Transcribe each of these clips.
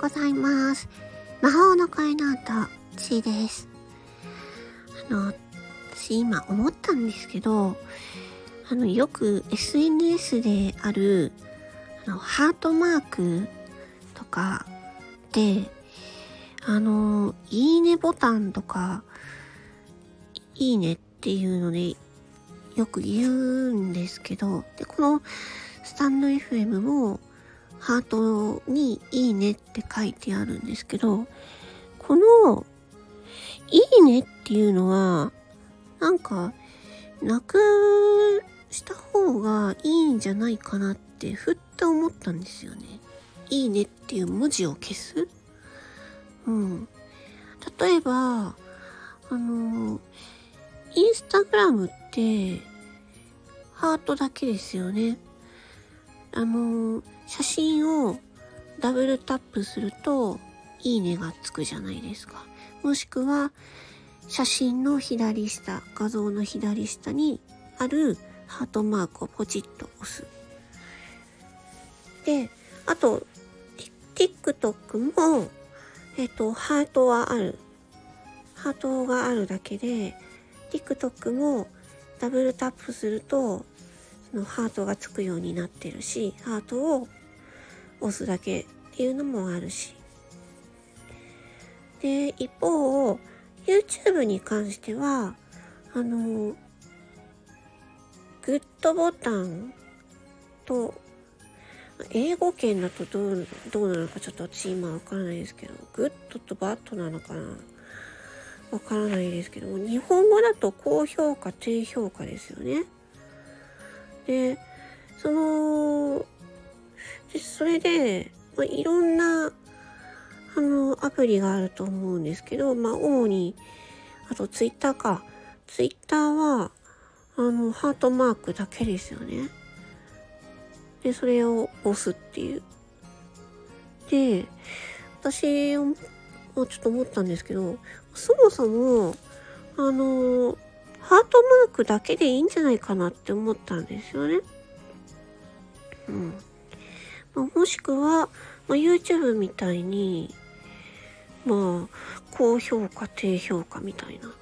ございます。魔法の声の音、ちーです。あの、私今思ったんですけど、あの、よく SNS である、あの、ハートマークとかで、あの、いいねボタンとか、いいねっていうので、よく言うんですけど、で、このスタンド FM も、ハートにいいねって書いてあるんですけど、このいいねっていうのは、なんか、なくした方がいいんじゃないかなってふっと思ったんですよね。いいねっていう文字を消す？うん。例えば、あの、インスタグラムって、ハートだけですよね。あの、写真をダブルタップすると、いいねがつくじゃないですか。もしくは、写真の左下、画像の左下にあるハートマークをポチッと押す。で、あと、TikTok も、えっ、と、ハートはある。ハートがあるだけで、TikTok もダブルタップすると、そのハートがつくようになってるし、ハートを押すだけっていうのもあるし。で、一方、YouTube に関しては、あの、グッドボタンと、英語圏だとどう、どうなのかちょっと私今わからないですけど、グッドとバッドなのかな？わからないですけども、日本語だと高評価、低評価ですよね。で、その、でそれで、まあ、いろんな、あの、アプリがあると思うんですけど、まあ、主に、あとツイッターか。ツイッターは、あの、ハートマークだけですよね。で、それを押すっていう。で、私もちょっと思ったんですけど、そもそも、あの、ハートマークだけでいいんじゃないかなって思ったんですよね。うん。もしくは、ま、YouTube みたいに、まあ、高評価、低評価みたいな。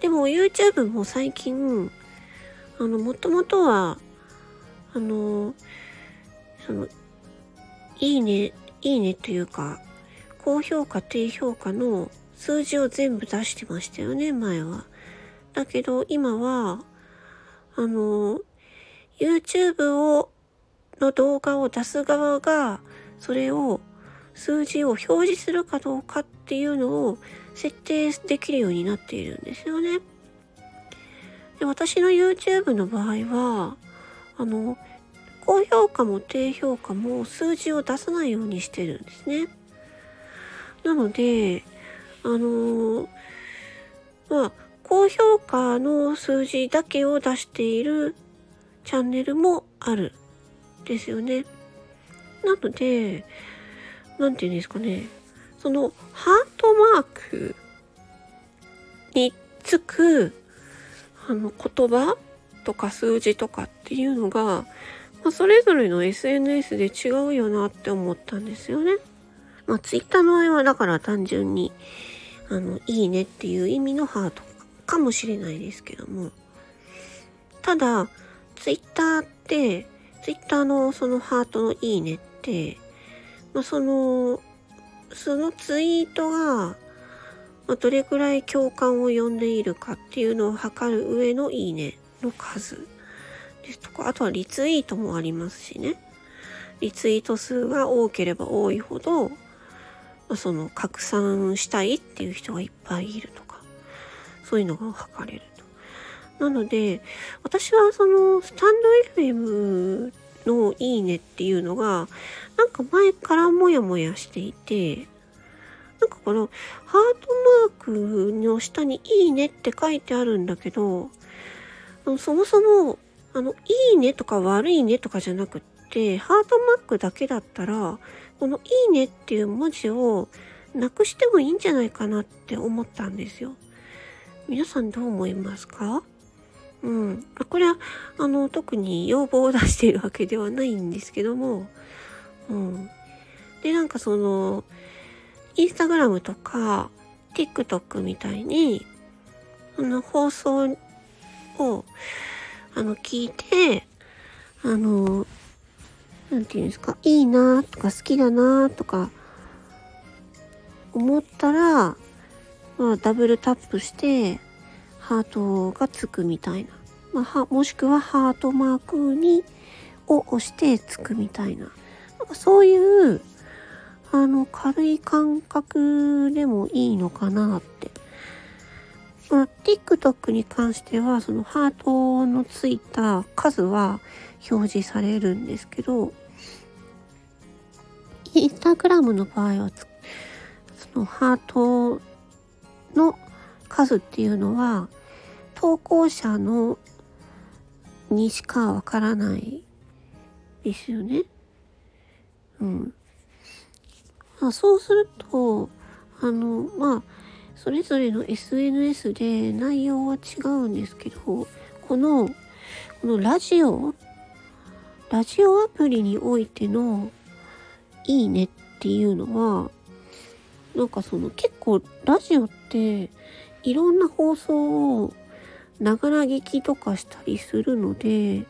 でも YouTube も最近、あの、もともとは、あの、その、いいね、いいねというか、高評価、低評価の数字を全部出してましたよね、前は。だけど、今は、あの、YouTube を、の動画を出す側が、それを、数字を表示するかどうかっていうのを設定できるようになっているんですよね。で私の YouTube の場合は、あの、高評価も低評価も数字を出さないようにしてるんですね。なので、あのまあ、高評価の数字だけを出しているチャンネルもあるですよね。なので、なんていうんですかね。そのハートマークにつくあの言葉とか数字とかっていうのが、まあ、それぞれの SNS で違うよなって思ったんですよね。まあ、ツイッターの場合はだから単純に、あの、いいねっていう意味のハートかもしれないですけども。ただ、ツイッターって、ツイッターのそのハートのいいねって、まあ、その、そのツイートが、まあ、どれくらい共感を呼んでいるかっていうのを測る上のいいねの数ですとか、あとはリツイートもありますしね。リツイート数が多ければ多いほど、まあ、その拡散したいっていう人がいっぱいいるとか、そういうのが測れると。なので、私はそのスタンド FM のいいねっていうのが、なんか前からモヤモヤしていて、なんかこのハートマークの下にいいねって書いてあるんだけど、そもそも、あの、いいねとか悪いねとかじゃなくって、ハートマークだけだったら、このいいねっていう文字をなくしてもいいんじゃないかなって思ったんですよ。皆さんどう思いますか？うん。あこれは、あの、特に要望を出しているわけではないんですけども、うん。で、なんかその、インスタグラムとか、TikTok みたいに、あの、放送を、あの、聞いて、あの、なんていうんですか、いいなとか好きだなとか、思ったら、まあ、ダブルタップして、ハートがつくみたいな。まあ、は、もしくはハートマークに、を押してつくみたいな。なんかそういう、あの、軽い感覚でもいいのかなって。まあ、TikTok に関しては、そのハートのついた数は表示されるんですけど、インスタグラムの場合は、そのハートの数っていうのは、投稿者のにしかわからないですよね。うん。まあ、そうすると、あの、まあ、それぞれの SNS で内容は違うんですけど、この、このラジオ、ラジオアプリにおいてのいいねっていうのは、なんかその結構ラジオっていろんな放送をながら聞きとかしたりするので、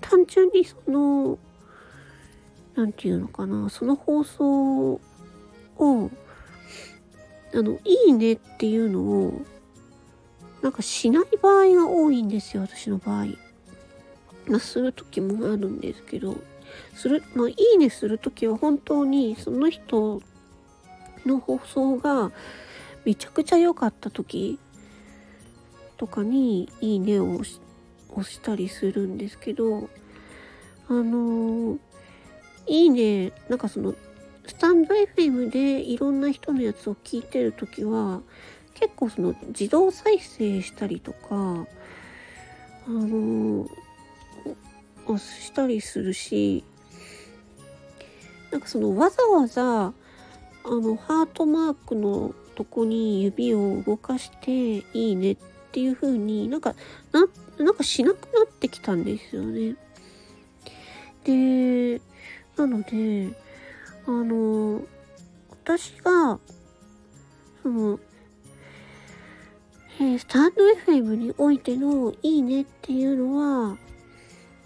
単純にその、なんていうのかな、その放送を、あの、いいねっていうのを、なんかしない場合が多いんですよ、私の場合。まあ、する時もあるんですけど、する、まあ、いいねする時は本当にその人の放送がめちゃくちゃ良かった時とかにいいねを押したりするんですけど、あのー、いいね、なんかその、スタンド FM でいろんな人のやつを聞いてるときは、結構その自動再生したりとか、あのー、したりするし、なんかそのわざわざ、あの、ハートマークのとこに指を動かして、いいねっていう風になんか、な、なんかしなくなってきたんですよね。で、なので、あの、私が、その、え、スタンド FM においてのいいねっていうのは、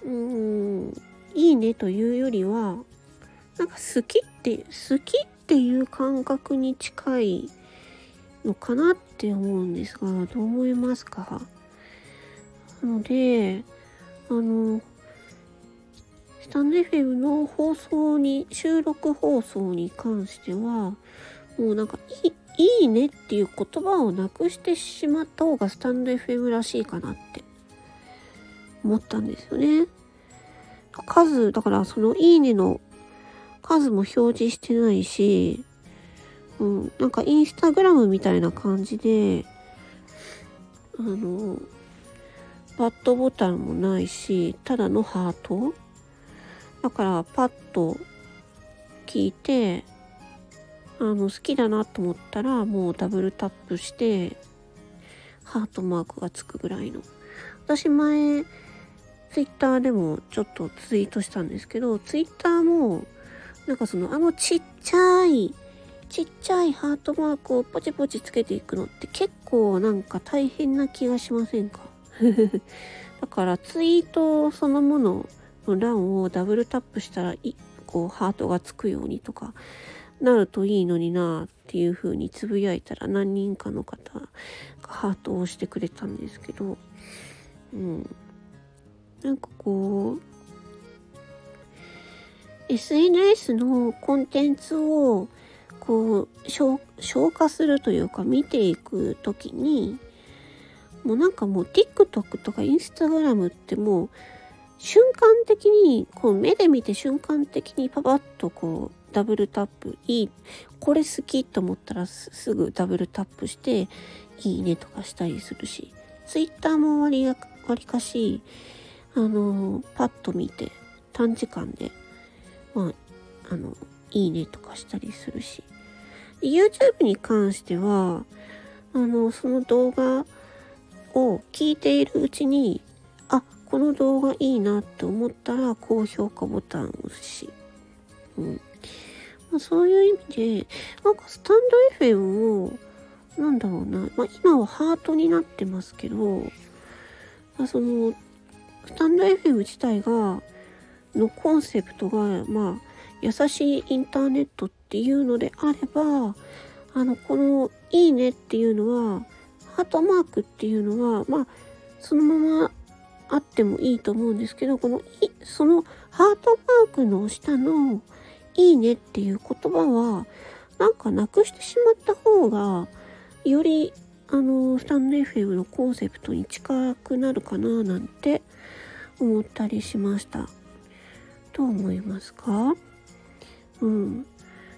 うん、いいねというよりは、なんか好きって、好きっていう感覚に近いのかなって思うんですが、どう思いますか？なので、あの、スタンド FM の放送に、収録放送に関しては、もうなんかいい、いいねっていう言葉をなくしてしまった方がスタンド FM らしいかなって思ったんですよね。数、だからそのいいねの数も表示してないし、うん、なんかインスタグラムみたいな感じで、あの、バットボタンもないし、ただのハートだからパッと聞いて、あの、好きだなと思ったらもうダブルタップして、ハートマークがつくぐらいの。私前、ツイッターでもちょっとツイートしたんですけど、ツイッターも、なんかその、あのちっちゃい、ちっちゃいハートマークをポチポチつけていくのって結構なんか大変な気がしませんか？だからツイートそのものの欄をダブルタップしたらこうハートがつくようにとかなるといいのになっていう風につぶやいたら何人かの方がハートを押してくれたんですけど、うん。なんかこう、SNS のコンテンツをこう消化するというか見ていく時にもうなんかもう TikTok とか Instagram ってもう瞬間的にこう目で見て瞬間的にパパッとこうダブルタップいいこれ好きと思ったらすぐダブルタップしていいねとかしたりするし Twitter も割り割かしあのパッと見て短時間でまああのいいねとかしたりするし。YouTube に関してはあのその動画を聞いているうちにあこの動画いいなって思ったら高評価ボタンを押すし、うん。まあ、そういう意味で、なんかスタンド FM を、なんだろうな、まあ、今はハートになってますけど、まあ、その、スタンド FM 自体が、のコンセプトが、まあ、優しいインターネットっていうのであれば、あの、この、いいねっていうのは、ハートマークっていうのは、まあ、そのままあってもいいと思うんですけど、このい、そのハートマークの下の、いいねっていう言葉は、なんかなくしてしまった方が、より、あの、スタンド FM のコンセプトに近くなるかななんて思ったりしました。どう思いますか？うん。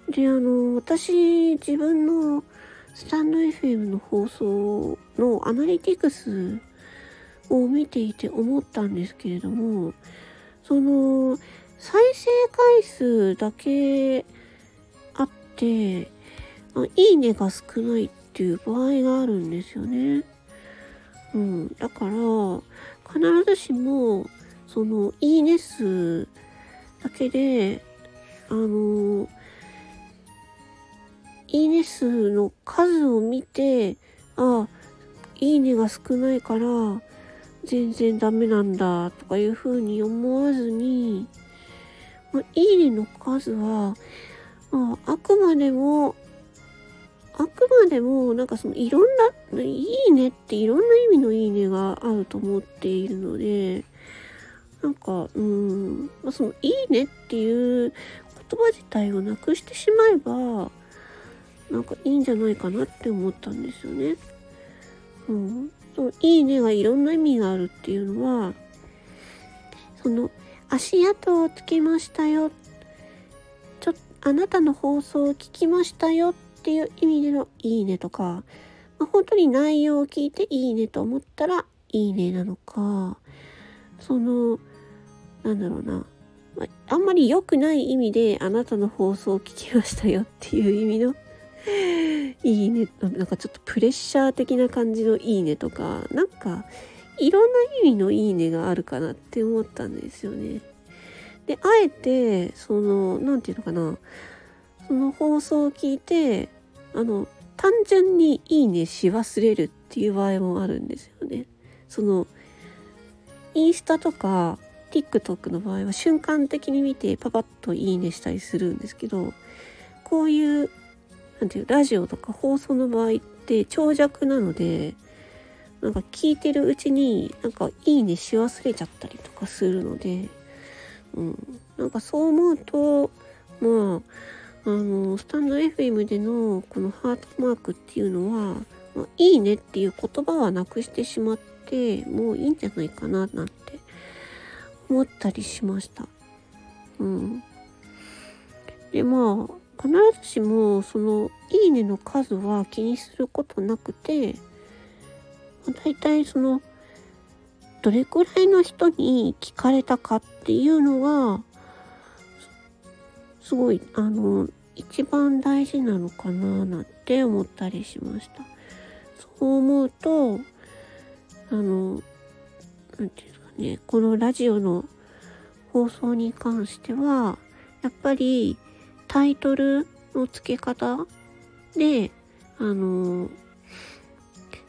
で、あの、私、自分のスタンド FM の放送のアナリティクスを見ていて思ったんですけれども、その、再生回数だけあって、いいねが少ないっていう場合があるんですよね。うん。だから、必ずしも、その、いいね数だけで、あの、いいね数の数を見て、あ、いいねが少ないから、全然ダメなんだとかいうふうに思わずに、まあ、いいねの数は、まあ、あくまでも、あくまでも、なんかそのいろんな、いいねっていろんな意味のいいねがあると思っているので、なんか、うん、まあ、そのいいねっていう言葉自体をなくしてしまえば、なんかいいんじゃないかなって思ったんですよね。うん。そのいいねがいろんな意味があるっていうのは、その足跡をつけましたよ。ちょ、あなたの放送を聞きましたよっていう意味でのいいねとか、まあ、本当に内容を聞いていいねと思ったらいいねなのか、その、なんだろうな。まあんまり良くない意味であなたの放送を聞きましたよっていう意味のいいね、なんかちょっとプレッシャー的な感じのいいねとか、なんかいろんな意味のいいねがあるかなって思ったんですよね。で、あえて、その、なんていうのかな、その放送を聞いて、あの、単純にいいねし忘れるっていう場合もあるんですよね。その、インスタとか TikTok の場合は瞬間的に見てパパッといいねしたりするんですけど、こういう、なんていう、ラジオとか放送の場合って長尺なので、なんか聞いてるうちになんかいいねし忘れちゃったりとかするので、うん、なんかそう思うとまああのスタンド FM でのこのハートマークっていうのは、まあ、いいねっていう言葉はなくしてしまってもういいんじゃないかななんて思ったりしました。うん。でまあ必ずしもそのいいねの数は気にすることなくて大体そのどれくらいの人に聞かれたかっていうのがすごいあの一番大事なのかななんて思ったりしました。そう思うとあの何て言うねこのラジオの放送に関してはやっぱりタイトルの付け方であの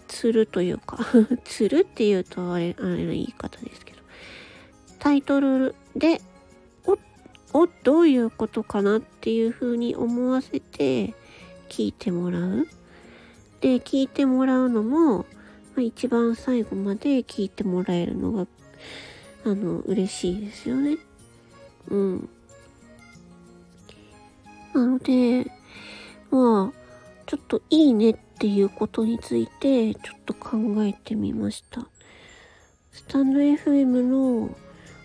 つるというか つるっていうとあれ、あれの言い方ですけど、タイトルで、お、お、どういうことかなっていう風に思わせて聞いてもらう。で、聞いてもらうのも、まあ、一番最後まで聞いてもらえるのが、あの、嬉しいですよね。うん。なので、まあ、ちょっといいねっていうことについてちょっと考えてみました。スタンド FM の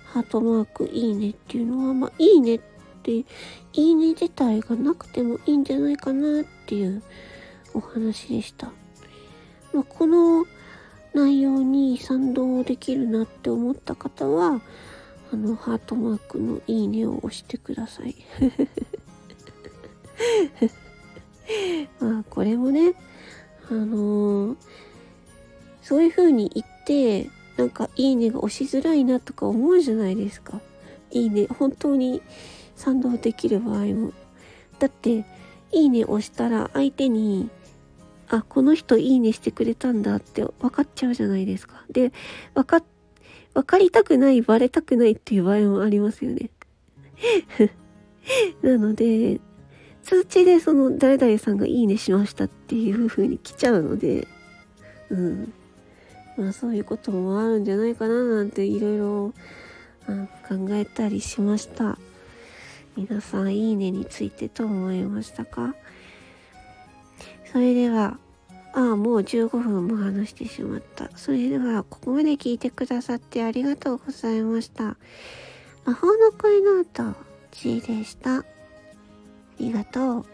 ハートマークいいねっていうのは、まあいいねって、いいね自体がなくてもいいんじゃないかなっていうお話でした。まあ、この内容に賛同できるなって思った方は、あの、ハートマークのいいねを押してください。まあ、これもね、あのー、そういう風に言って、なんかいいねが押しづらいなとか思うじゃないですか。いいね、本当に賛同できる場合もだって、いいね押したら相手に、あ、この人いいねしてくれたんだって分かっちゃうじゃないですか。で、分か、分かりたくない、バレたくないっていう場合もありますよね。なので、通知でその誰々さんがいいねしましたっていう風に来ちゃうので、うん。まあそういうこともあるんじゃないかななんていろいろ考えたりしました。皆さんいいねについてどう思いましたか？それでは、ああ、もう15分も話してしまった。それでは、ここまで聞いてくださってありがとうございました。魔法の声ノート G でした。ありがとう。